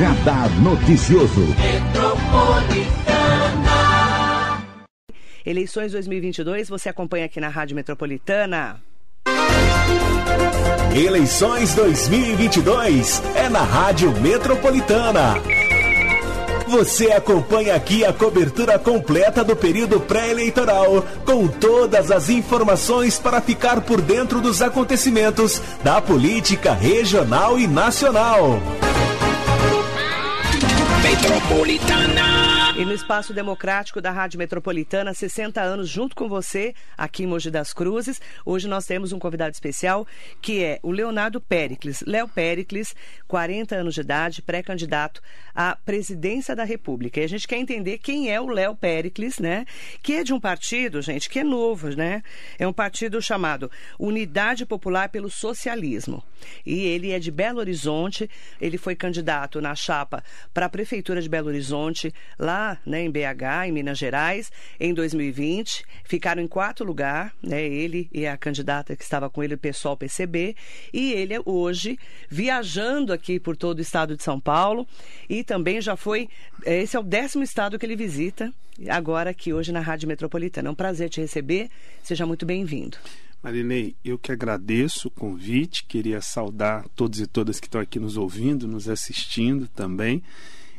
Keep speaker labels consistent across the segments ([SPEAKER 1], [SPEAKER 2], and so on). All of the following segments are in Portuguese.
[SPEAKER 1] Radar Noticioso.
[SPEAKER 2] Eleições 2022, você acompanha aqui na Rádio Metropolitana.
[SPEAKER 3] Eleições 2022 é na Rádio Metropolitana. Você acompanha aqui a cobertura completa do período pré-eleitoral, com todas as informações para ficar por dentro dos acontecimentos da política regional e nacional.
[SPEAKER 2] Metropolitana. E no Espaço Democrático da Rádio Metropolitana, 60 anos junto com você, aqui em Mogi das Cruzes. Hoje nós temos um convidado especial, que é o Leonardo Pericles. Léo Pericles, 40 anos de idade, pré-candidato à presidência da República. E a gente quer entender quem é o Léo Pericles, né? Que é de um partido, gente, que é novo, né? É um partido chamado Unidade Popular pelo Socialismo. E ele é de Belo Horizonte, ele foi candidato na chapa para a Prefeitura de Belo Horizonte, lá né, em BH, em Minas Gerais, em 2020. Ficaram em quarto lugar, né, ele e a candidata que estava com ele, o pessoal PCB. E ele é hoje viajando aqui por todo o estado de São Paulo e também já foi. Esse é o décimo estado que ele visita, agora aqui hoje na Rádio Metropolitana. É um prazer te receber. Seja muito bem-vindo.
[SPEAKER 4] Marinei, eu que agradeço o convite, queria saudar todos e todas que estão aqui nos ouvindo, nos assistindo também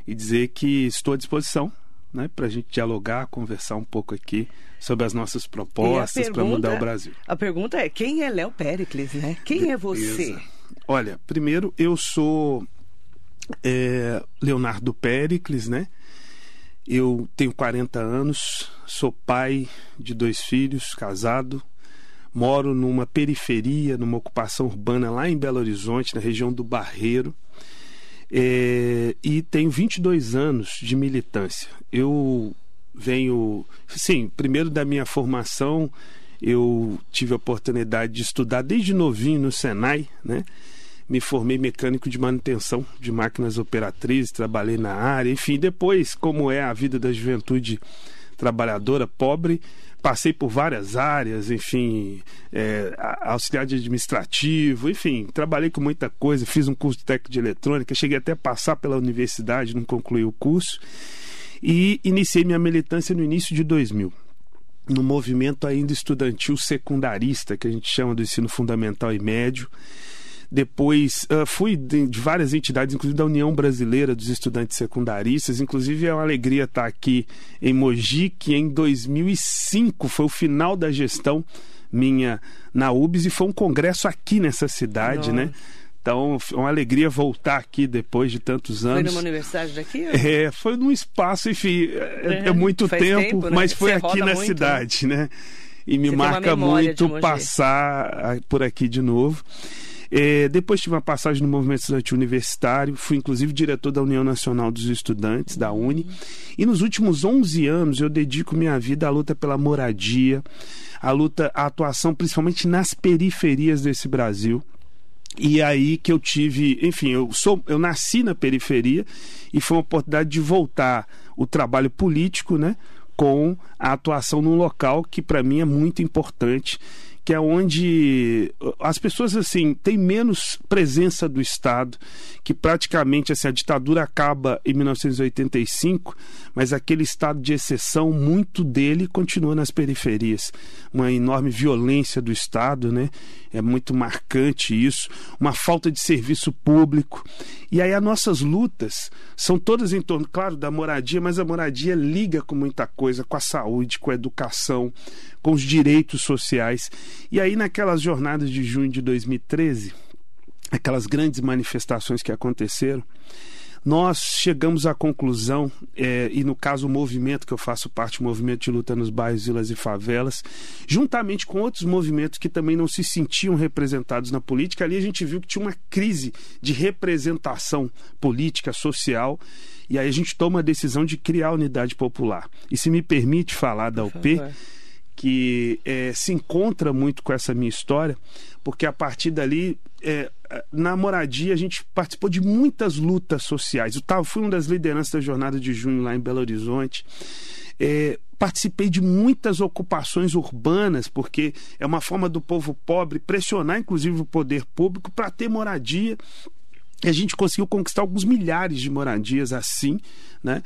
[SPEAKER 4] e dizer que estou à disposição né, para a gente dialogar, conversar um pouco aqui sobre as nossas propostas para mudar o Brasil.
[SPEAKER 2] A pergunta é: quem é Léo Pericles? Né? Quem é você?
[SPEAKER 4] Olha, primeiro eu sou é, Leonardo Pericles, né? Eu tenho 40 anos, sou pai de dois filhos, casado, moro numa periferia, numa ocupação urbana lá em Belo Horizonte, na região do Barreiro. É, e tenho 22 anos de militância. Eu venho, sim, primeiro da minha formação, eu tive a oportunidade de estudar desde novinho no Senai, né? Me formei mecânico de manutenção de máquinas operatrizes, trabalhei na área, enfim, depois, como é a vida da juventude trabalhadora pobre, passei por várias áreas, enfim, é, auxiliar de administrativo, enfim, trabalhei com muita coisa, fiz um curso de técnico de eletrônica, cheguei até a passar pela universidade, não concluí o curso, e iniciei minha militância no início de 2000 no movimento ainda estudantil secundarista, que a gente chama do ensino fundamental e médio. Depois uh, fui de, de, várias entidades, inclusive da União Brasileira dos Estudantes Secundaristas. Inclusive é uma alegria estar aqui em Mogi, que em 2005 foi o final da gestão minha na UBS e foi um congresso aqui nessa cidade, né? Nossa. né? Então, é uma alegria voltar aqui depois de tantos anos. Foi
[SPEAKER 2] numa universidade daqui? Ou?
[SPEAKER 4] É, foi num espaço, enfim, é, é, é muito tempo, tempo né? mas foi Você aqui na muito, cidade, né? E me Você marca muito passar por aqui de novo. É, depois tive uma passagem no movimento estudantil universitário, fui inclusive diretor da União Nacional dos Estudantes, da UNE. E nos últimos 11 anos eu dedico minha vida à luta pela moradia, à luta, à atuação principalmente nas periferias desse Brasil. E aí que eu tive, enfim, eu sou, eu nasci na periferia e foi uma oportunidade de voltar o trabalho político, né, com a atuação num local que para mim é muito importante que é onde as pessoas assim têm menos presença do Estado, que praticamente assim, a ditadura acaba em 1985, mas aquele estado de exceção, muito dele continua nas periferias. Uma enorme violência do Estado, né? É muito marcante isso, uma falta de serviço público. E aí as nossas lutas são todas em torno, claro, da moradia, mas a moradia liga com muita coisa, com a saúde, com a educação, com os direitos sociais. E aí, naquelas jornadas de junho de 2013, aquelas grandes manifestações que aconteceram, nós chegamos à conclusão, é, e no caso o movimento que eu faço parte, o movimento de luta nos bairros, vilas e favelas, juntamente com outros movimentos que também não se sentiam representados na política, ali a gente viu que tinha uma crise de representação política, social, e aí a gente toma a decisão de criar a unidade popular. E se me permite falar da UP, que é, se encontra muito com essa minha história, porque a partir dali, é, na moradia, a gente participou de muitas lutas sociais. Eu tava, fui uma das lideranças da jornada de junho lá em Belo Horizonte. É, participei de muitas ocupações urbanas, porque é uma forma do povo pobre pressionar, inclusive, o poder público para ter moradia E a gente conseguiu conquistar alguns milhares de moradias assim, né?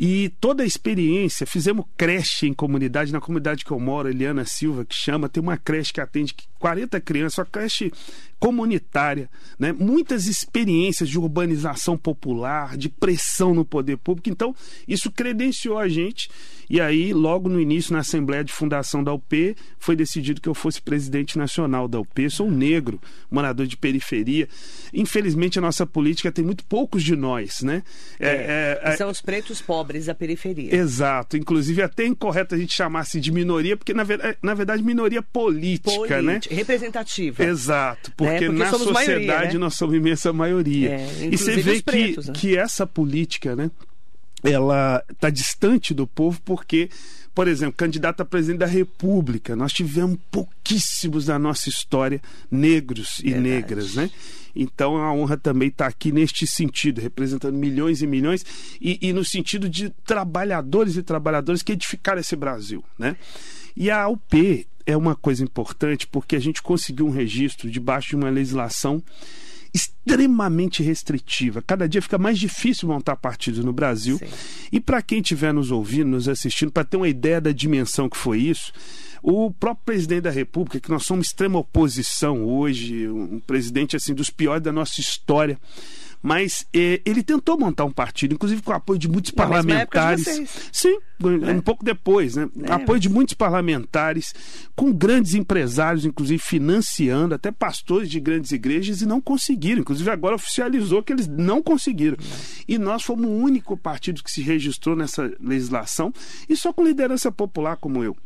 [SPEAKER 4] E toda a experiência, fizemos creche em comunidade, na comunidade que eu moro, Eliana Silva, que chama, tem uma creche que atende 40 crianças, uma creche comunitária, né? muitas experiências de urbanização popular, de pressão no poder público. Então, isso credenciou a gente. E aí, logo no início, na Assembleia de Fundação da UP, foi decidido que eu fosse presidente nacional da UP. Sou um negro, morador de periferia. Infelizmente, a nossa política tem muito poucos de nós, né?
[SPEAKER 2] É, é, é, são os pretos pobres da periferia.
[SPEAKER 4] Exato. Inclusive, é até incorreto a gente chamar-se de minoria, porque, na, ver, na verdade, minoria política, Política, né?
[SPEAKER 2] Representativa.
[SPEAKER 4] Exato. Porque, é, porque na sociedade maioria, né? nós somos imensa maioria. É, e você vê pretos, que, né? que essa política, né? ela está distante do povo porque, por exemplo, candidato a presidente da República, nós tivemos pouquíssimos na nossa história negros e Verdade. negras, né? Então a honra também está aqui neste sentido, representando milhões e milhões e, e no sentido de trabalhadores e trabalhadoras que edificaram esse Brasil, né? E a UP é uma coisa importante porque a gente conseguiu um registro debaixo de uma legislação extremamente restritiva. Cada dia fica mais difícil montar partidos no Brasil. Sim. E para quem estiver nos ouvindo, nos assistindo, para ter uma ideia da dimensão que foi isso, o próprio presidente da República, que nós somos extrema oposição hoje, um presidente assim dos piores da nossa história, mas eh, ele tentou montar um partido, inclusive com o apoio de muitos parlamentares. De Sim, é. um pouco depois, né? É, apoio de muitos parlamentares, com grandes empresários, inclusive financiando, até pastores de grandes igrejas, e não conseguiram. Inclusive, agora oficializou que eles não conseguiram. E nós fomos o único partido que se registrou nessa legislação, e só com liderança popular como eu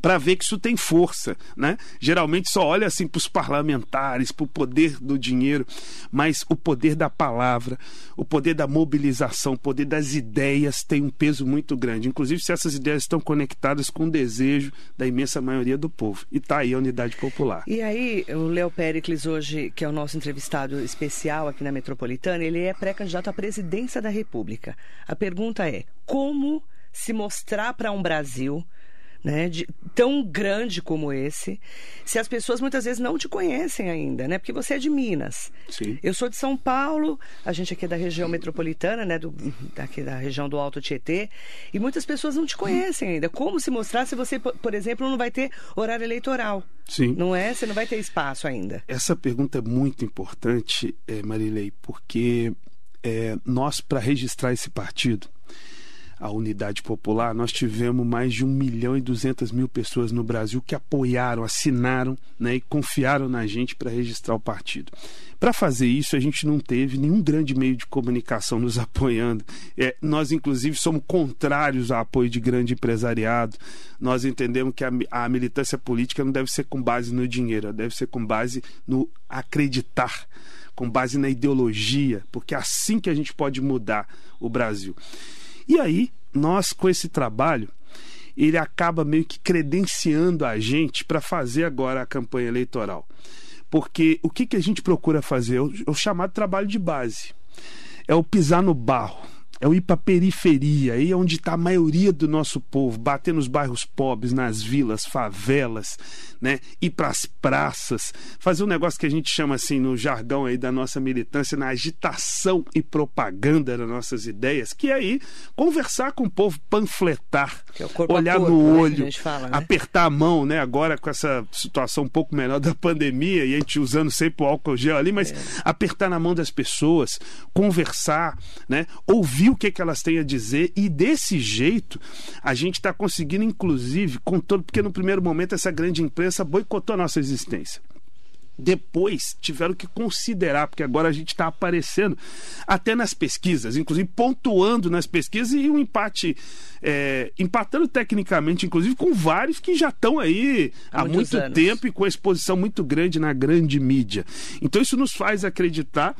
[SPEAKER 4] para ver que isso tem força, né? Geralmente só olha assim para os parlamentares, para o poder do dinheiro, mas o poder da palavra, o poder da mobilização, o poder das ideias tem um peso muito grande. Inclusive se essas ideias estão conectadas com o desejo da imensa maioria do povo. E está aí a unidade popular.
[SPEAKER 2] E aí o Léo Pericles hoje, que é o nosso entrevistado especial aqui na Metropolitana, ele é pré-candidato à presidência da República. A pergunta é: como se mostrar para um Brasil né, de, tão grande como esse, se as pessoas muitas vezes não te conhecem ainda, né? Porque você é de Minas.
[SPEAKER 4] Sim.
[SPEAKER 2] Eu sou de São Paulo, a gente aqui é da região metropolitana, né, do, daqui da região do Alto Tietê, e muitas pessoas não te conhecem ainda. Como se mostrar se você, por exemplo, não vai ter horário eleitoral?
[SPEAKER 4] Sim.
[SPEAKER 2] Não é? Você não vai ter espaço ainda.
[SPEAKER 4] Essa pergunta é muito importante, é, Marilei, porque é, nós, para registrar esse partido, a Unidade Popular, nós tivemos mais de 1 milhão e 200 mil pessoas no Brasil que apoiaram, assinaram né, e confiaram na gente para registrar o partido. Para fazer isso, a gente não teve nenhum grande meio de comunicação nos apoiando. É, nós, inclusive, somos contrários ao apoio de grande empresariado. Nós entendemos que a, a militância política não deve ser com base no dinheiro, deve ser com base no acreditar com base na ideologia, porque é assim que a gente pode mudar o Brasil. E aí, nós com esse trabalho, ele acaba meio que credenciando a gente para fazer agora a campanha eleitoral. Porque o que, que a gente procura fazer? É é o chamado trabalho de base. É o pisar no barro é o ir para a periferia, aí é onde está a maioria do nosso povo, bater nos bairros pobres, nas vilas, favelas, né? ir para as praças, fazer um negócio que a gente chama assim no jargão aí da nossa militância, na agitação e propaganda das nossas ideias, que é aí conversar com o povo, panfletar, é olhar corpo, no né, olho, fala, né? apertar a mão, né? agora com essa situação um pouco menor da pandemia e a gente usando sempre o álcool gel ali, mas é. apertar na mão das pessoas, conversar, né? ouvir ouvir o que, que elas têm a dizer e desse jeito a gente está conseguindo, inclusive, com todo, porque no primeiro momento essa grande imprensa boicotou a nossa existência depois tiveram que considerar, porque agora a gente está aparecendo até nas pesquisas, inclusive pontuando nas pesquisas e um empate, é, empatando tecnicamente, inclusive com vários que já estão aí há, há muito anos. tempo e com exposição muito grande na grande mídia. Então isso nos faz acreditar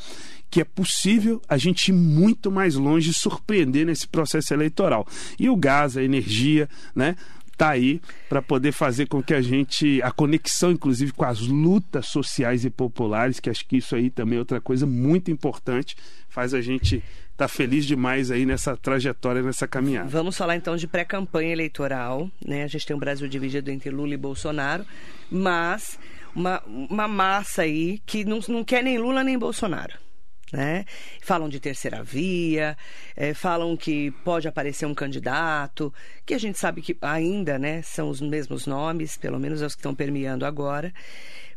[SPEAKER 4] que é possível a gente ir muito mais longe e surpreender nesse processo eleitoral. E o gás, a energia, né? está aí para poder fazer com que a gente, a conexão inclusive com as lutas sociais e populares, que acho que isso aí também é outra coisa muito importante, faz a gente estar tá feliz demais aí nessa trajetória, nessa caminhada.
[SPEAKER 2] Vamos falar então de pré-campanha eleitoral, né? A gente tem um Brasil dividido entre Lula e Bolsonaro, mas uma, uma massa aí que não, não quer nem Lula nem Bolsonaro Né? Falam de terceira via, é, falam que pode aparecer um candidato, que a gente sabe que ainda né, são os mesmos nomes, pelo menos os que estão permeando agora.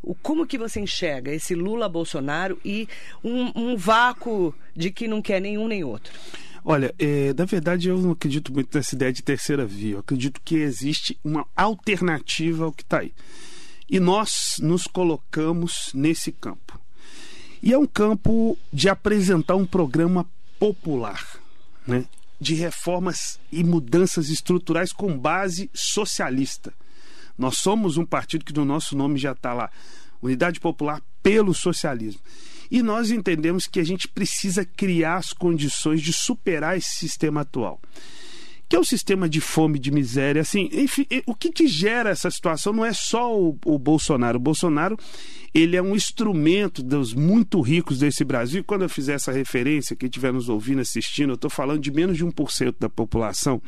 [SPEAKER 2] O, como que você enxerga esse Lula-Bolsonaro e um, um vácuo de que não quer nenhum nem outro?
[SPEAKER 4] Olha, é, na verdade eu não acredito muito nessa ideia de terceira via. Eu acredito que existe uma alternativa ao que está aí. E nós nos colocamos nesse campo. E é um campo de apresentar um programa popular, né? de reformas e mudanças estruturais com base socialista. Nós somos um partido que no nosso nome já está lá Unidade Popular pelo Socialismo. E nós entendemos que a gente precisa criar as condições de superar esse sistema atual que é o sistema de fome, de miséria, assim, enfim, o que, que gera essa situação não é só o, o, Bolsonaro. O Bolsonaro, ele é um instrumento dos muito ricos desse Brasil. Quando eu fizer essa referência, quem estiver nos ouvindo, assistindo, eu estou falando de menos de 1% da população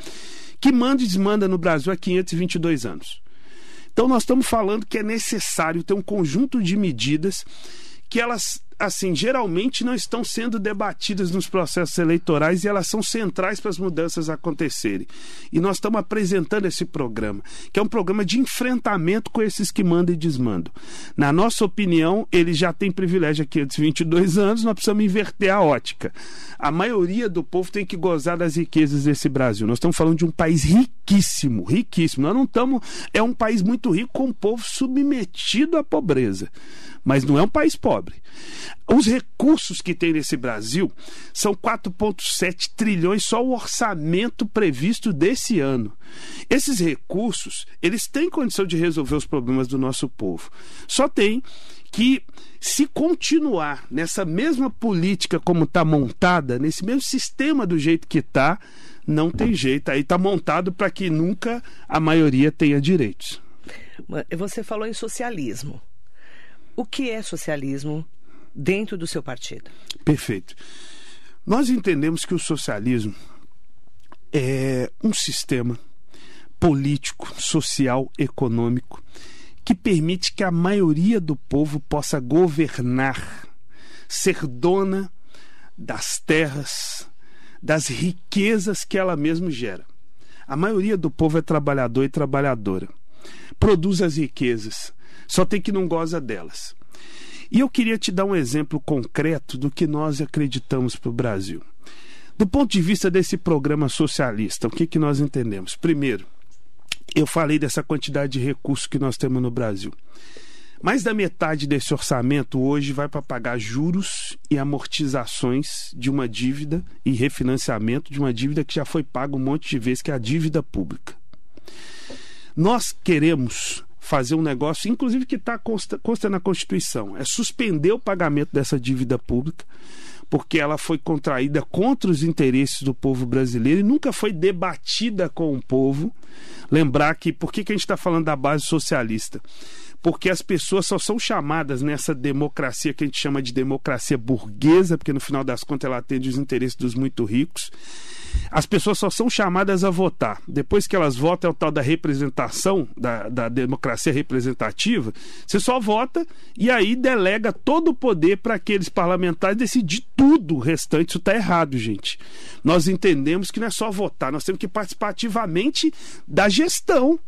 [SPEAKER 4] que manda e desmanda no Brasil há 522 anos. Então nós estamos falando que é necessário ter um conjunto de medidas que elas assim, geralmente não estão sendo debatidas nos processos eleitorais e elas são centrais para as mudanças acontecerem. E nós estamos apresentando esse programa, que é um programa de enfrentamento com esses que mandam e desmandam. Na nossa opinião, ele já tem privilégio aqui antes de 22 anos, nós precisamos inverter a ótica. A maioria do povo tem que gozar das riquezas desse Brasil. Nós estamos falando de um país riquíssimo, riquíssimo. Nós não estamos. É um país muito rico com um povo submetido à pobreza. Mas não é um país pobre. Os recursos que tem nesse Brasil são 4,7 trilhões só o orçamento previsto desse ano. Esses recursos, eles têm condição de resolver os problemas do nosso povo. Só tem que se continuar nessa mesma política como está montada, nesse mesmo sistema do jeito que está, não tem jeito. Aí está montado para que nunca a maioria tenha direitos.
[SPEAKER 2] Você falou em socialismo. O que é socialismo dentro do seu partido.
[SPEAKER 4] Perfeito. Nós entendemos que o socialismo é um sistema político, social, econômico que permite que a maioria do povo possa governar, ser dona das terras, das riquezas que ela mesma gera. A maioria do povo é trabalhador e trabalhadora. Produz as riquezas, só tem que não goza delas. E eu queria te dar um exemplo concreto do que nós acreditamos para o Brasil. Do ponto de vista desse programa socialista, o que, que nós entendemos? Primeiro, eu falei dessa quantidade de recursos que nós temos no Brasil. Mais da metade desse orçamento hoje vai para pagar juros e amortizações de uma dívida e refinanciamento de uma dívida que já foi paga um monte de vezes, que é a dívida pública. Nós queremos fazer um negócio, inclusive que está consta, consta na Constituição, é suspender o pagamento dessa dívida pública, porque ela foi contraída contra os interesses do povo brasileiro e nunca foi debatida com o povo. Lembrar que, por que, que a gente está falando da base socialista? Porque as pessoas só são chamadas nessa democracia que a gente chama de democracia burguesa, porque no final das contas ela atende os interesses dos muito ricos. As pessoas só são chamadas a votar. Depois que elas votam, é o tal da representação, da, da democracia representativa. Você só vota e aí delega todo o poder para aqueles parlamentares decidir tudo o restante. Isso está errado, gente. Nós entendemos que não é só votar, nós temos que participar ativamente da gestão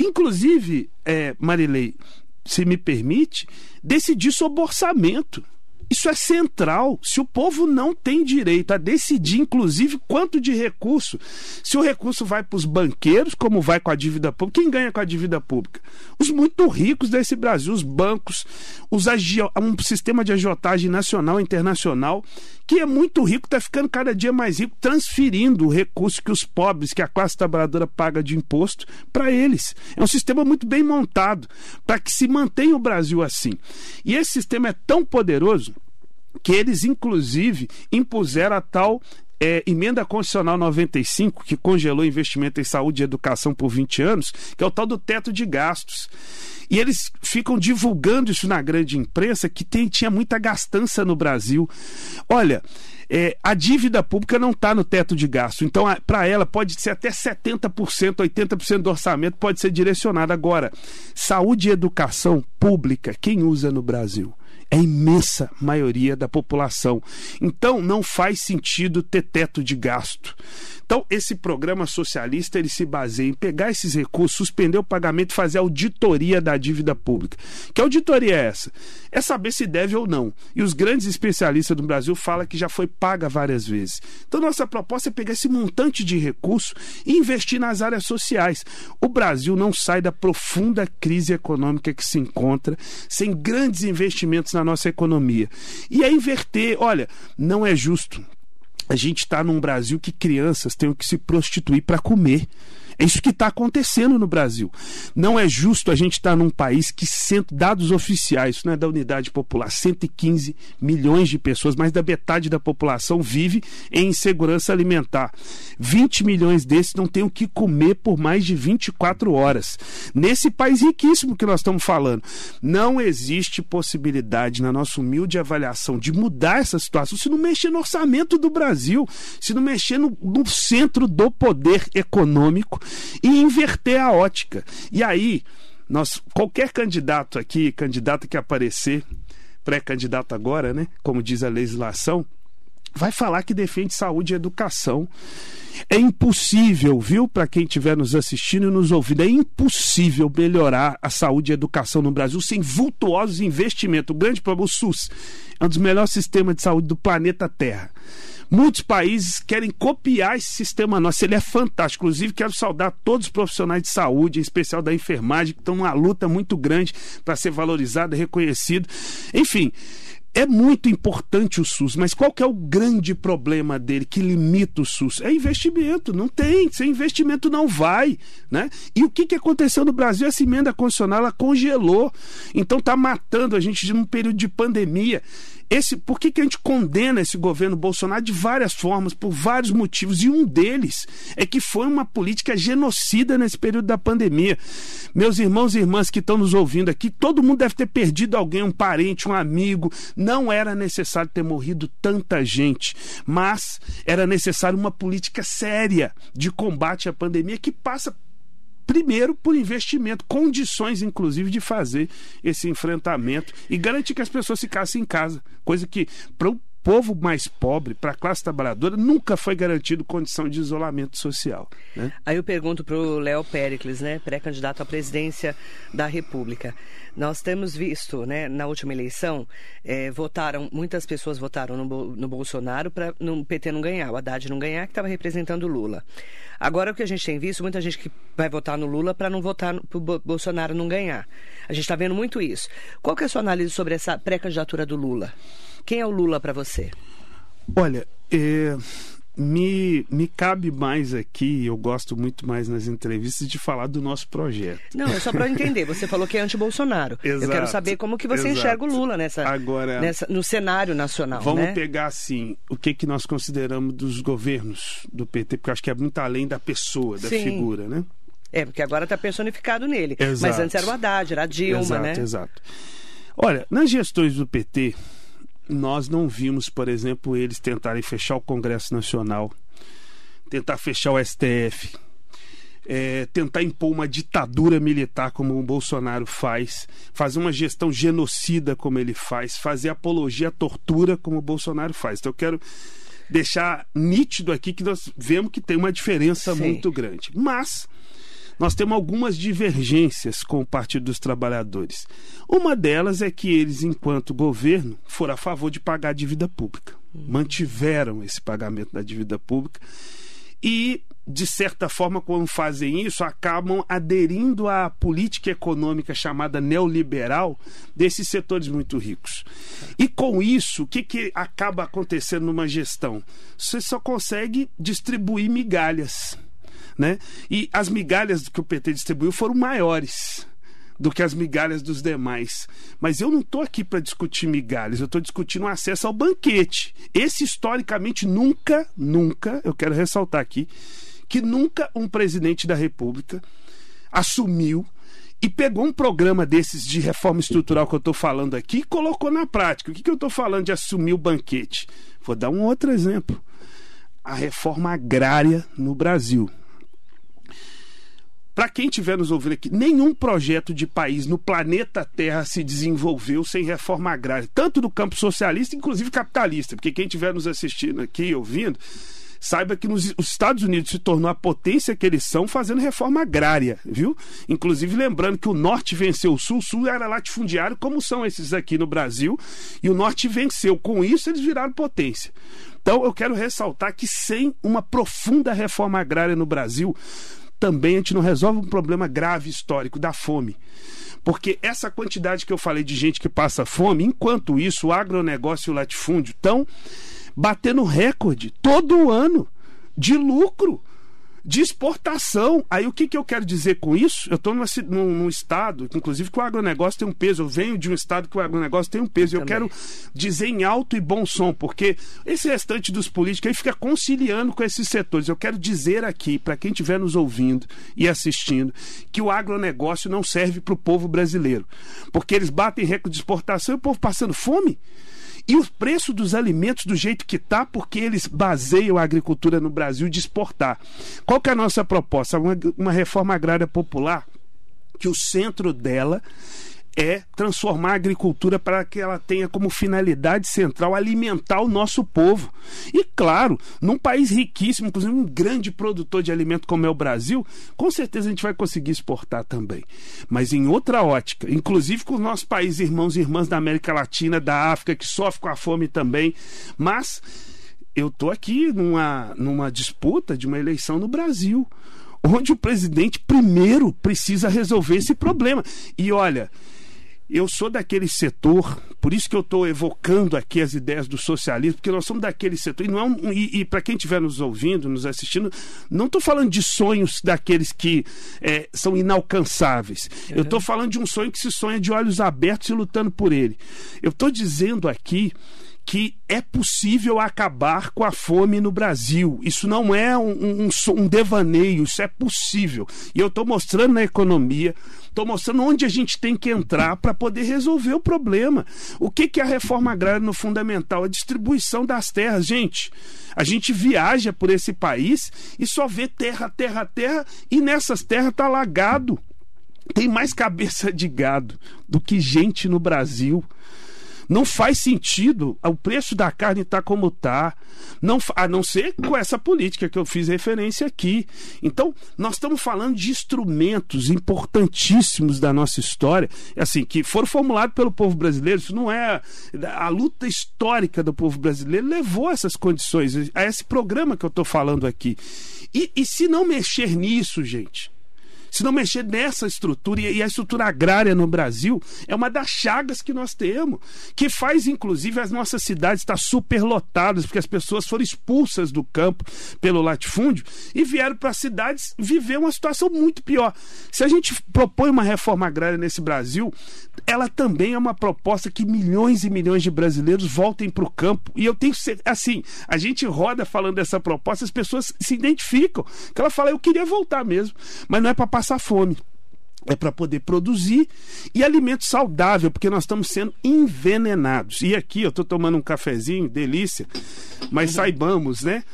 [SPEAKER 4] Inclusive, é, Marilei, se me permite, decidir sobre orçamento. Isso é central. Se o povo não tem direito a decidir, inclusive, quanto de recurso, se o recurso vai para os banqueiros, como vai com a dívida pública, quem ganha com a dívida pública? Os muito ricos desse Brasil, os bancos, os um sistema de agiotagem nacional e internacional, que é muito rico, está ficando cada dia mais rico, transferindo o recurso que os pobres, que a classe trabalhadora paga de imposto, para eles. É um sistema muito bem montado para que se mantenha o Brasil assim. E esse sistema é tão poderoso que eles, inclusive, impuseram a tal é, emenda constitucional 95, que congelou investimento em saúde e educação por 20 anos, que é o tal do teto de gastos. E eles ficam divulgando isso na grande imprensa, que tem, tinha muita gastança no Brasil. Olha, é, a dívida pública não está no teto de gasto. Então, para ela, pode ser até 70%, 80% do orçamento pode ser direcionado. Agora, saúde e educação pública, quem usa no Brasil? É a imensa maioria da população. Então, não faz sentido ter teto de gasto. Então, esse programa socialista ele se baseia em pegar esses recursos, suspender o pagamento fazer auditoria da dívida pública. Que auditoria é essa? É saber se deve ou não. E os grandes especialistas do Brasil falam que já foi paga várias vezes. Então, nossa proposta é pegar esse montante de recurso e investir nas áreas sociais. O Brasil não sai da profunda crise econômica que se encontra sem grandes investimentos na nossa economia. E é inverter. Olha, não é justo a gente está num Brasil que crianças têm que se prostituir para comer. É isso que está acontecendo no Brasil. Não é justo a gente estar tá num país que, dados oficiais, isso não é da unidade popular, 115 milhões de pessoas, mais da metade da população vive em insegurança alimentar. 20 milhões desses não têm o que comer por mais de 24 horas. Nesse país riquíssimo que nós estamos falando, não existe possibilidade, na nossa humilde avaliação, de mudar essa situação se não mexer no orçamento do Brasil, se não mexer no, no centro do poder econômico e inverter a ótica. E aí, nós, qualquer candidato aqui, candidata que aparecer, pré-candidato agora, né, como diz a legislação, vai falar que defende saúde e educação. É impossível, viu, para quem estiver nos assistindo e nos ouvindo, é impossível melhorar a saúde e a educação no Brasil sem vultuosos investimentos. O grande problema, o SUS, é um dos melhores sistemas de saúde do planeta Terra. Muitos países querem copiar esse sistema nosso. Ele é fantástico. Inclusive, quero saudar todos os profissionais de saúde, em especial da enfermagem, que estão numa luta muito grande para ser valorizado, reconhecido. Enfim. É muito importante o SUS, mas qual que é o grande problema dele que limita o SUS? É investimento, não tem, sem investimento não vai, né? E o que, que aconteceu no Brasil? Essa emenda constitucional ela congelou, então está matando a gente num período de pandemia. Esse, por que, que a gente condena esse governo Bolsonaro de várias formas, por vários motivos? E um deles é que foi uma política genocida nesse período da pandemia. Meus irmãos e irmãs que estão nos ouvindo aqui, todo mundo deve ter perdido alguém, um parente, um amigo. Não era necessário ter morrido tanta gente, mas era necessário uma política séria de combate à pandemia que passa primeiro por investimento, condições inclusive de fazer esse enfrentamento e garantir que as pessoas ficassem em casa, coisa que para o povo mais pobre, para a classe trabalhadora, nunca foi garantido condição de isolamento social. Né?
[SPEAKER 2] Aí eu pergunto para o Léo Pericles, né, pré-candidato à presidência da República. Nós temos visto, né, na última eleição, é, votaram, muitas pessoas votaram no, no Bolsonaro para o PT não ganhar, o Haddad não ganhar, que estava representando o Lula. Agora o que a gente tem visto, muita gente que vai votar no Lula para não votar para o Bolsonaro não ganhar. A gente está vendo muito isso. Qual que é a sua análise sobre essa pré-candidatura do Lula? Quem é o Lula para você?
[SPEAKER 4] Olha, é, me, me cabe mais aqui, eu gosto muito mais nas entrevistas de falar do nosso projeto.
[SPEAKER 2] Não, é só para entender. Você falou que é anti-Bolsonaro. eu quero saber como que você exato. enxerga o Lula nessa, Agora, nessa, no cenário nacional.
[SPEAKER 4] Vamos
[SPEAKER 2] né?
[SPEAKER 4] pegar assim, o que, que nós consideramos dos governos do PT, porque eu acho que é muito além da pessoa, da Sim. figura, né?
[SPEAKER 2] É, porque agora está personificado nele. Exato. Mas antes era o Haddad, era a Dilma,
[SPEAKER 4] exato,
[SPEAKER 2] né?
[SPEAKER 4] Exato. Olha, nas gestões do PT, nós não vimos, por exemplo, eles tentarem fechar o Congresso Nacional, tentar fechar o STF, é, tentar impor uma ditadura militar como o Bolsonaro faz, fazer uma gestão genocida como ele faz, fazer apologia à tortura como o Bolsonaro faz. Então eu quero deixar nítido aqui que nós vemos que tem uma diferença Sim. muito grande. Mas nós temos algumas divergências com o Partido dos Trabalhadores. Uma delas é que eles, enquanto governo, foram a favor de pagar a dívida pública. Mantiveram esse pagamento da dívida pública e, de certa forma, quando fazem isso, acabam aderindo à política econômica chamada neoliberal desses setores muito ricos. E com isso, o que, que acaba acontecendo numa gestão? Você só consegue distribuir migalhas né? E as migalhas que o PT distribuiu foram maiores do que as migalhas dos demais. Mas eu não estou aqui para discutir migalhas, eu estou discutindo acesso ao banquete. Esse, historicamente, nunca, nunca, eu quero ressaltar aqui, que nunca um presidente da República assumiu e pegou um programa desses de reforma estrutural que eu estou falando aqui e colocou na prática. O que, que eu estou falando de assumir o banquete? Vou dar um outro exemplo. A reforma agrária no Brasil para quem estiver nos ouvindo aqui, nenhum projeto de país no planeta Terra se desenvolveu sem reforma agrária, tanto no campo socialista, inclusive capitalista, porque quem estiver nos assistindo aqui, ouvindo, saiba que nos, os Estados Unidos se tornou a potência que eles são fazendo reforma agrária, viu? Inclusive lembrando que o norte venceu o sul, o sul era latifundiário, como são esses aqui no Brasil, e o norte venceu. Com isso, eles viraram potência. Então, eu quero ressaltar que sem uma profunda reforma agrária no Brasil, também a gente não resolve um problema grave histórico da fome. Porque essa quantidade que eu falei de gente que passa fome, enquanto isso, o agronegócio e o latifúndio estão batendo recorde todo ano de lucro de exportação. Aí o que, que eu quero dizer com isso? Eu estou num, num, estado, inclusive que o agronegócio tem um peso. Eu venho de um estado que o agronegócio tem um peso. Eu quero dizer em alto e bom som, porque esse restante dos políticos aí fica conciliando com esses setores. Eu quero dizer aqui, para quem estiver nos ouvindo e assistindo, que o agronegócio não serve para o povo brasileiro. Porque eles batem recorde de exportação e o povo passando fome. E o preço dos alimentos do jeito que está, porque eles baseiam a agricultura no Brasil de exportar. Qual que é a nossa proposta? Uma, uma reforma agrária popular que o centro dela é transformar a agricultura para que ela tenha como finalidade central alimentar o nosso povo. E claro, num país riquíssimo, inclusive um grande produtor de alimento como é o Brasil, com certeza a gente vai conseguir exportar também. Mas em outra ótica, inclusive com os nossos países irmãos e irmãs da América Latina, da África, que sofrem com a fome também. Mas eu estou aqui numa, numa disputa de uma eleição no Brasil onde o presidente primeiro precisa resolver esse problema. E olha, eu sou daquele setor, por isso que eu estou evocando aqui as ideias do socialismo, porque nós somos daquele setor. E, não é um, e, e para quem estiver nos ouvindo, nos assistindo, não estou falando de sonhos daqueles que é, são inalcançáveis. Uhum. Eu estou falando de um sonho que se sonha de olhos abertos e lutando por ele. Eu estou dizendo aqui que é possível acabar com a fome no Brasil. Isso não é um, um, um devaneio, isso é possível. E eu estou mostrando na economia, estou mostrando onde a gente tem que entrar para poder resolver o problema. O que, que é a reforma agrária no fundamental? A distribuição das terras. Gente, a gente viaja por esse país e só vê terra, terra, terra, e nessas terras está lagado. Tem mais cabeça de gado do que gente no Brasil. Não faz sentido o preço da carne estar tá como está, não, a não ser com essa política que eu fiz referência aqui. Então, nós estamos falando de instrumentos importantíssimos da nossa história, assim, que foram formulados pelo povo brasileiro. Isso não é a luta histórica do povo brasileiro levou a essas condições, a esse programa que eu estou falando aqui. E, e se não mexer nisso, gente, se não mexer nessa estrutura, e a estrutura agrária no Brasil é uma das chagas que nós temos, que faz inclusive as nossas cidades estar superlotadas, porque as pessoas foram expulsas do campo pelo latifúndio e vieram para as cidades viver uma situação muito pior. Se a gente propõe uma reforma agrária nesse Brasil, ela também é uma proposta que milhões e milhões de brasileiros voltem para o campo. E eu tenho assim, a gente roda falando dessa proposta, as pessoas se identificam. Que ela fala, eu queria voltar mesmo, mas não é para passar fome é para poder produzir e alimento saudável, porque nós estamos sendo envenenados. E aqui eu estou tomando um cafezinho, delícia, mas saibamos, né?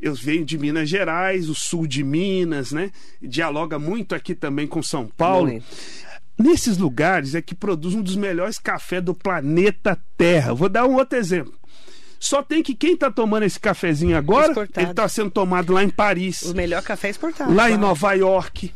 [SPEAKER 4] Eu venho de Minas Gerais, o sul de Minas, né? Dialoga muito aqui também com São Paulo. Nesses lugares é que produz um dos melhores cafés do planeta Terra. Vou dar um outro exemplo. Só tem que quem está tomando esse cafezinho agora, exportado. ele está sendo tomado lá em Paris.
[SPEAKER 2] O melhor café exportado.
[SPEAKER 4] Lá claro. em Nova York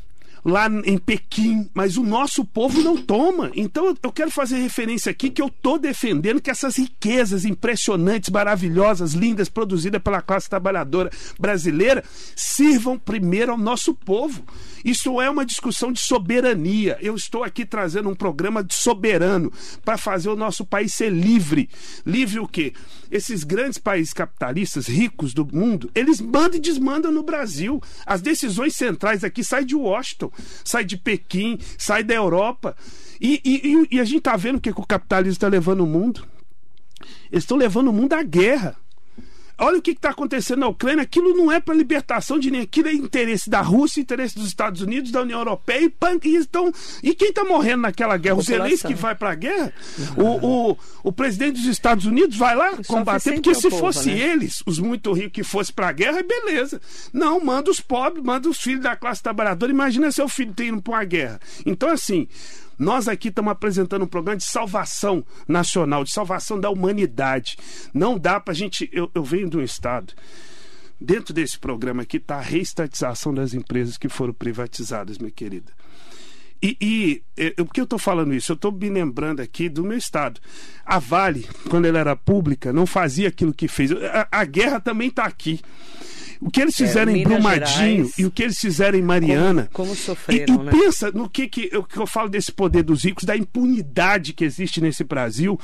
[SPEAKER 4] lá em Pequim, mas o nosso povo não toma. Então eu quero fazer referência aqui que eu estou defendendo que essas riquezas impressionantes, maravilhosas, lindas, produzidas pela classe trabalhadora brasileira, sirvam primeiro ao nosso povo. Isso é uma discussão de soberania. Eu estou aqui trazendo um programa de soberano para fazer o nosso país ser livre. Livre o quê? Esses grandes países capitalistas, ricos do mundo, eles mandam e desmandam no Brasil. As decisões centrais aqui saem de Washington, saem de Pequim, saem da Europa. E, e, e a gente está vendo o que, que o capitalismo está levando o mundo. Eles estão levando o mundo à guerra Olha o que está acontecendo na Ucrânia. Aquilo não é para libertação de ninguém. Aquilo é interesse da Rússia, interesse dos Estados Unidos, da União Europeia. E, e, então, e quem está morrendo naquela guerra? O Zelensky que vai para a guerra? O, o, o presidente dos Estados Unidos vai lá combater? Porque se povo, fosse né? eles, os muito ricos, que fosse para a guerra, beleza. Não, manda os pobres, manda os filhos da classe trabalhadora. Imagina seu filho tendo para uma guerra. Então, assim. Nós aqui estamos apresentando um programa de salvação nacional, de salvação da humanidade. Não dá para a gente. Eu, eu venho de um estado. Dentro desse programa aqui está a reestatização das empresas que foram privatizadas, minha querida. E, e é, por que eu estou falando isso? Eu estou me lembrando aqui do meu estado. A Vale, quando ela era pública, não fazia aquilo que fez. A, a guerra também está aqui. O que eles fizeram é, em Brumadinho Gerais, e o que eles fizeram em Mariana.
[SPEAKER 2] Como, como sofreram, e,
[SPEAKER 4] e
[SPEAKER 2] né?
[SPEAKER 4] pensa no que, que, eu, que eu falo desse poder dos ricos, da impunidade que existe nesse Brasil,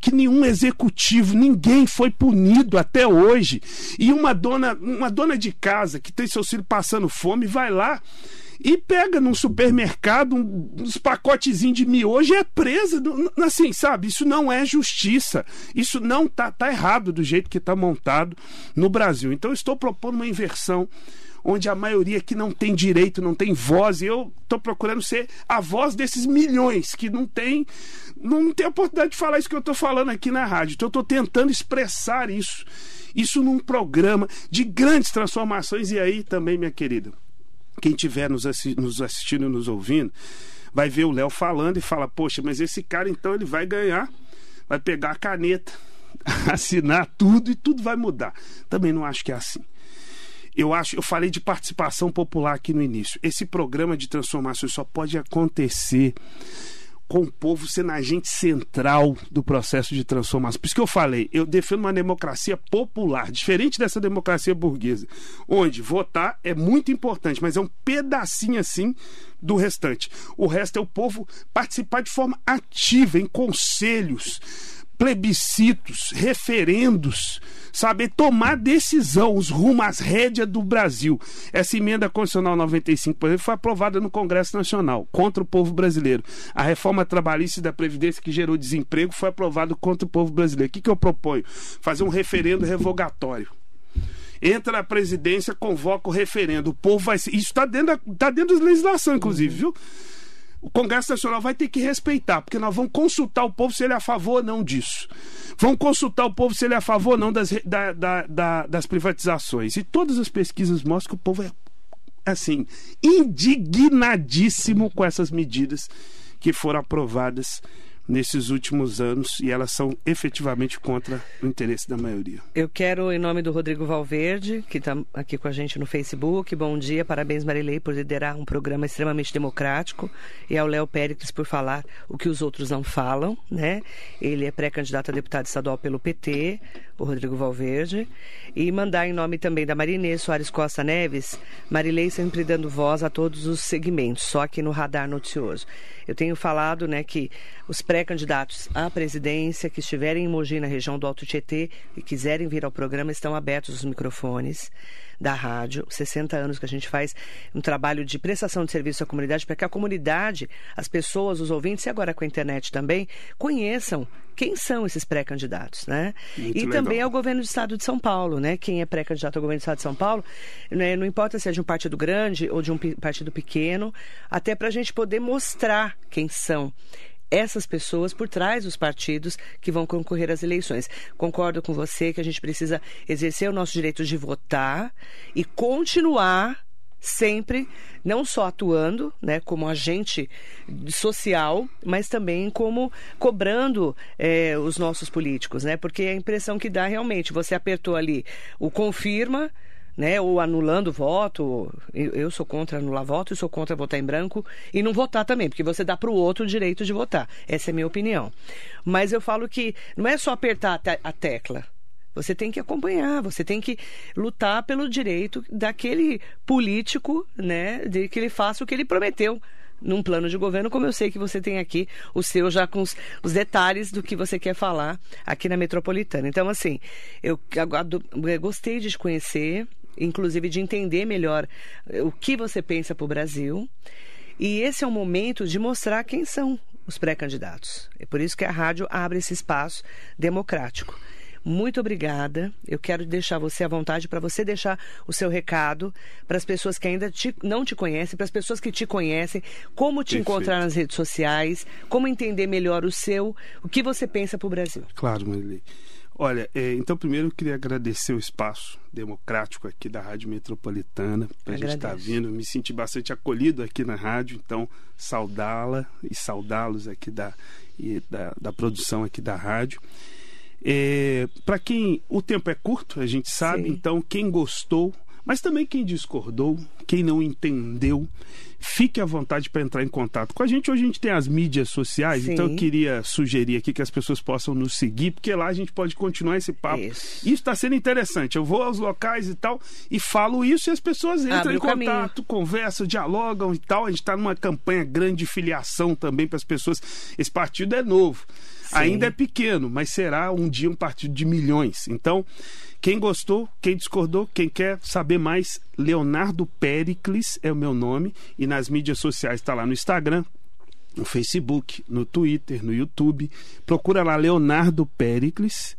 [SPEAKER 4] que nenhum executivo, ninguém foi punido até hoje. E uma dona, uma dona de casa que tem seus filhos passando fome vai lá e pega num supermercado uns pacotezinhos de miojo e é presa. Assim, sabe? Isso não é justiça. Isso não tá, tá errado do jeito que está montado no Brasil. Então, estou propondo uma inversão onde a maioria que não tem direito, não tem voz, e eu estou procurando ser a voz desses milhões que não tem, não tem oportunidade de falar isso que eu estou falando aqui na rádio. Então eu estou tentando expressar isso, isso num programa de grandes transformações. E aí também, minha querida, quem estiver nos, assi nos assistindo e nos ouvindo, vai ver o Léo falando e fala: Poxa, mas esse cara então ele vai ganhar, vai pegar a caneta, assinar tudo e tudo vai mudar. Também não acho que é assim. Eu acho, eu falei de participação popular aqui no início. Esse programa de transformação só pode acontecer com o povo sendo agente central do processo de transformação. Por isso que eu falei, eu defendo uma democracia popular, diferente dessa democracia burguesa, onde votar é muito importante, mas é um pedacinho assim do restante. O resto é o povo participar de forma ativa em conselhos, plebiscitos, referendos, saber tomar decisão, os rumos, as rédeas do Brasil. Essa emenda constitucional 95, por exemplo, foi aprovada no Congresso Nacional contra o povo brasileiro. A reforma trabalhista da Previdência que gerou desemprego foi aprovada contra o povo brasileiro. O que, que eu proponho? Fazer um referendo revogatório entra na presidência, convoca o referendo. O povo vai. Isso está dentro, da, tá dentro da legislação, inclusive, viu? O Congresso Nacional vai ter que respeitar, porque nós vamos consultar o povo se ele é a favor ou não disso. Vamos consultar o povo se ele é a favor ou não das, da, da, da, das privatizações. E todas as pesquisas mostram que o povo é, assim, indignadíssimo com essas medidas que foram aprovadas nesses últimos anos e elas são efetivamente contra o interesse da maioria.
[SPEAKER 2] Eu quero, em nome do Rodrigo Valverde, que está aqui com a gente no Facebook, bom dia, parabéns Marilei por liderar um programa extremamente democrático e ao Léo Péricles por falar o que os outros não falam, né? Ele é pré-candidato a deputado estadual pelo PT, o Rodrigo Valverde, e mandar em nome também da Marinês Soares Costa Neves, Marilei sempre dando voz a todos os segmentos, só aqui no Radar Noticioso. Eu tenho falado né, que os pré-candidatos à presidência que estiverem em Mogi, na região do Alto Tietê, e quiserem vir ao programa, estão abertos os microfones da rádio, 60 anos que a gente faz um trabalho de prestação de serviço à comunidade, para que a comunidade, as pessoas, os ouvintes, e agora com a internet também, conheçam quem são esses pré-candidatos, né? Muito e legal. também ao governo do estado de São Paulo, né? Quem é pré-candidato ao governo do estado de São Paulo, né? não importa se é de um partido grande ou de um partido pequeno, até para a gente poder mostrar quem são essas pessoas por trás dos partidos que vão concorrer às eleições. Concordo com você que a gente precisa exercer o nosso direito de votar e continuar sempre não só atuando, né, como agente social, mas também como cobrando é, os nossos políticos, né? Porque a impressão que dá realmente, você apertou ali o confirma, né, ou anulando voto. Eu sou contra anular voto e sou contra votar em branco e não votar também, porque você dá para o outro o direito de votar. Essa é a minha opinião. Mas eu falo que não é só apertar a tecla. Você tem que acompanhar, você tem que lutar pelo direito daquele político, né, de que ele faça o que ele prometeu num plano de governo, como eu sei que você tem aqui o seu já com os, os detalhes do que você quer falar aqui na metropolitana. Então, assim, eu, eu gostei de te conhecer, inclusive de entender melhor eh, o que você pensa para o Brasil. E esse é o momento de mostrar quem são os pré-candidatos. É por isso que a rádio abre esse espaço democrático. muito obrigada. Eu quero deixar você à vontade para você deixar o seu recado para as pessoas que ainda te, não te conhecem, para as pessoas que te conhecem, como te Perfeito. encontrar nas redes sociais, como entender melhor o seu, o que você pensa para o Brasil.
[SPEAKER 4] Claro, Marilei. Olha, é, então primeiro eu queria agradecer o espaço democrático aqui da Rádio Metropolitana, para a gente estar tá vindo, me senti bastante acolhido aqui na rádio, então saudá-la e saudá-los aqui da, e da, da, produção aqui da rádio. É, para quem o tempo é curto, a gente sabe, Sim. então quem gostou mas também quem discordou, quem não entendeu, fique à vontade para entrar em contato com a gente. Hoje a gente tem as mídias sociais, Sim. então eu queria sugerir aqui que as pessoas possam nos seguir, porque lá a gente pode continuar esse papo. Isso está sendo interessante. Eu vou aos locais e tal e falo isso e as pessoas entram Abre em contato, caminho. conversam, dialogam e tal. A gente está numa campanha grande de filiação também para as pessoas. Esse partido é novo. Sim. Ainda é pequeno, mas será um dia um partido de milhões. Então, quem gostou, quem discordou, quem quer saber mais, Leonardo Pericles é o meu nome e nas mídias sociais está lá no Instagram, no Facebook, no Twitter, no YouTube. Procura lá Leonardo Pericles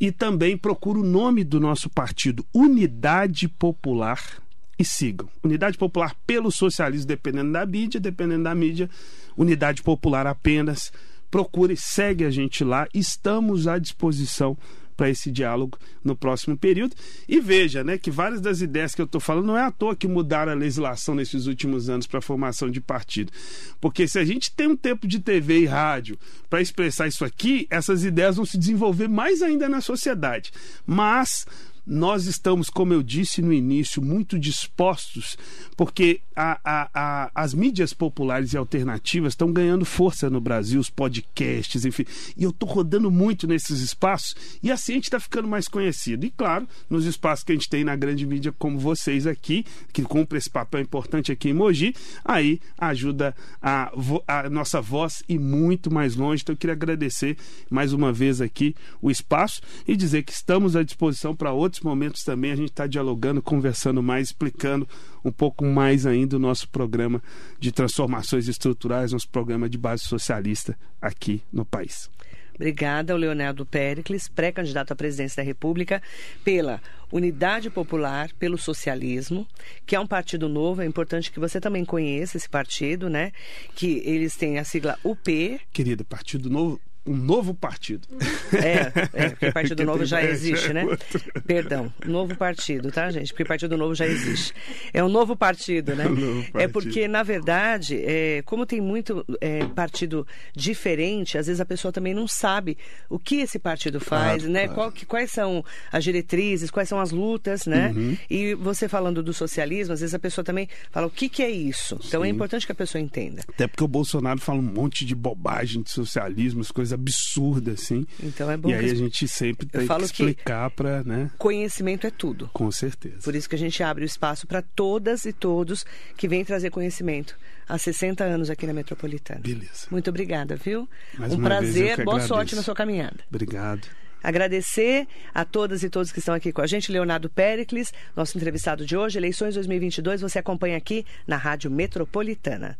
[SPEAKER 4] e também procura o nome do nosso partido, Unidade Popular e sigam. Unidade Popular pelo socialismo, dependendo da mídia, dependendo da mídia, Unidade Popular apenas. Procure, segue a gente lá, estamos à disposição para esse diálogo no próximo período. E veja, né, que várias das ideias que eu estou falando não é à toa que mudaram a legislação nesses últimos anos para a formação de partido. Porque se a gente tem um tempo de TV e rádio para expressar isso aqui, essas ideias vão se desenvolver mais ainda na sociedade. Mas nós estamos, como eu disse no início, muito dispostos, porque a, a, a, as mídias populares e alternativas estão ganhando força no Brasil, os podcasts, enfim. E eu estou rodando muito nesses espaços e assim a gente está ficando mais conhecido. E claro, nos espaços que a gente tem na grande mídia, como vocês aqui, que cumprem esse papel importante aqui em Mogi, aí ajuda a, a nossa voz e muito mais longe. Então eu queria agradecer mais uma vez aqui o espaço e dizer que estamos à disposição para outros outros momentos também a gente está dialogando, conversando mais, explicando um pouco mais ainda o nosso programa de transformações estruturais, nosso programa de base socialista aqui no país.
[SPEAKER 2] Obrigada ao Leonardo Pericles, pré-candidato à presidência da República, pela Unidade Popular, pelo Socialismo, que é um partido novo. É importante que você também conheça esse partido, né? Que eles têm a sigla UP.
[SPEAKER 4] Querida, Partido Novo um novo partido.
[SPEAKER 2] É, é porque Partido Novo já existe, né? Perdão, novo partido, tá, gente? Porque Partido Novo já existe. É um novo partido, né? Um novo partido. É porque, na verdade, é, como tem muito é, partido diferente, às vezes a pessoa também não sabe o que esse partido faz, claro, né? Claro. Qual, que, quais são as diretrizes, quais são as lutas, né? Uhum. E você falando do socialismo, às vezes a pessoa também fala o que, que é isso. Então é Sim. é importante que a pessoa entenda.
[SPEAKER 4] Até porque o Bolsonaro fala um monte de bobagem de socialismo, as coisas absurda, assim.
[SPEAKER 2] Então é bom.
[SPEAKER 4] E aí a gente sempre tem que explicar para, né?
[SPEAKER 2] Conhecimento é tudo.
[SPEAKER 4] Com certeza.
[SPEAKER 2] Por isso que a gente abre o espaço para todas e todos que vêm trazer conhecimento há 60 anos aqui na Metropolitana.
[SPEAKER 4] Beleza.
[SPEAKER 2] Muito obrigada, viu? Mais um prazer, boa sorte na sua caminhada.
[SPEAKER 4] Obrigado.
[SPEAKER 2] Agradecer a todas e todos que estão aqui com a gente. Leonardo Pericles, nosso entrevistado de hoje, eleições 2022, você acompanha aqui na Rádio Metropolitana.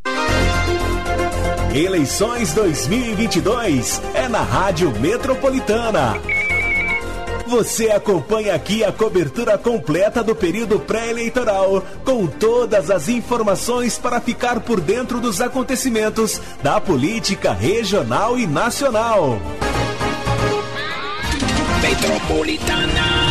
[SPEAKER 3] Eleições 2022 é na Rádio Metropolitana. Você acompanha aqui a cobertura completa do período pré-eleitoral, com todas as informações para ficar por dentro dos acontecimentos da política regional e nacional.
[SPEAKER 5] Metropolitana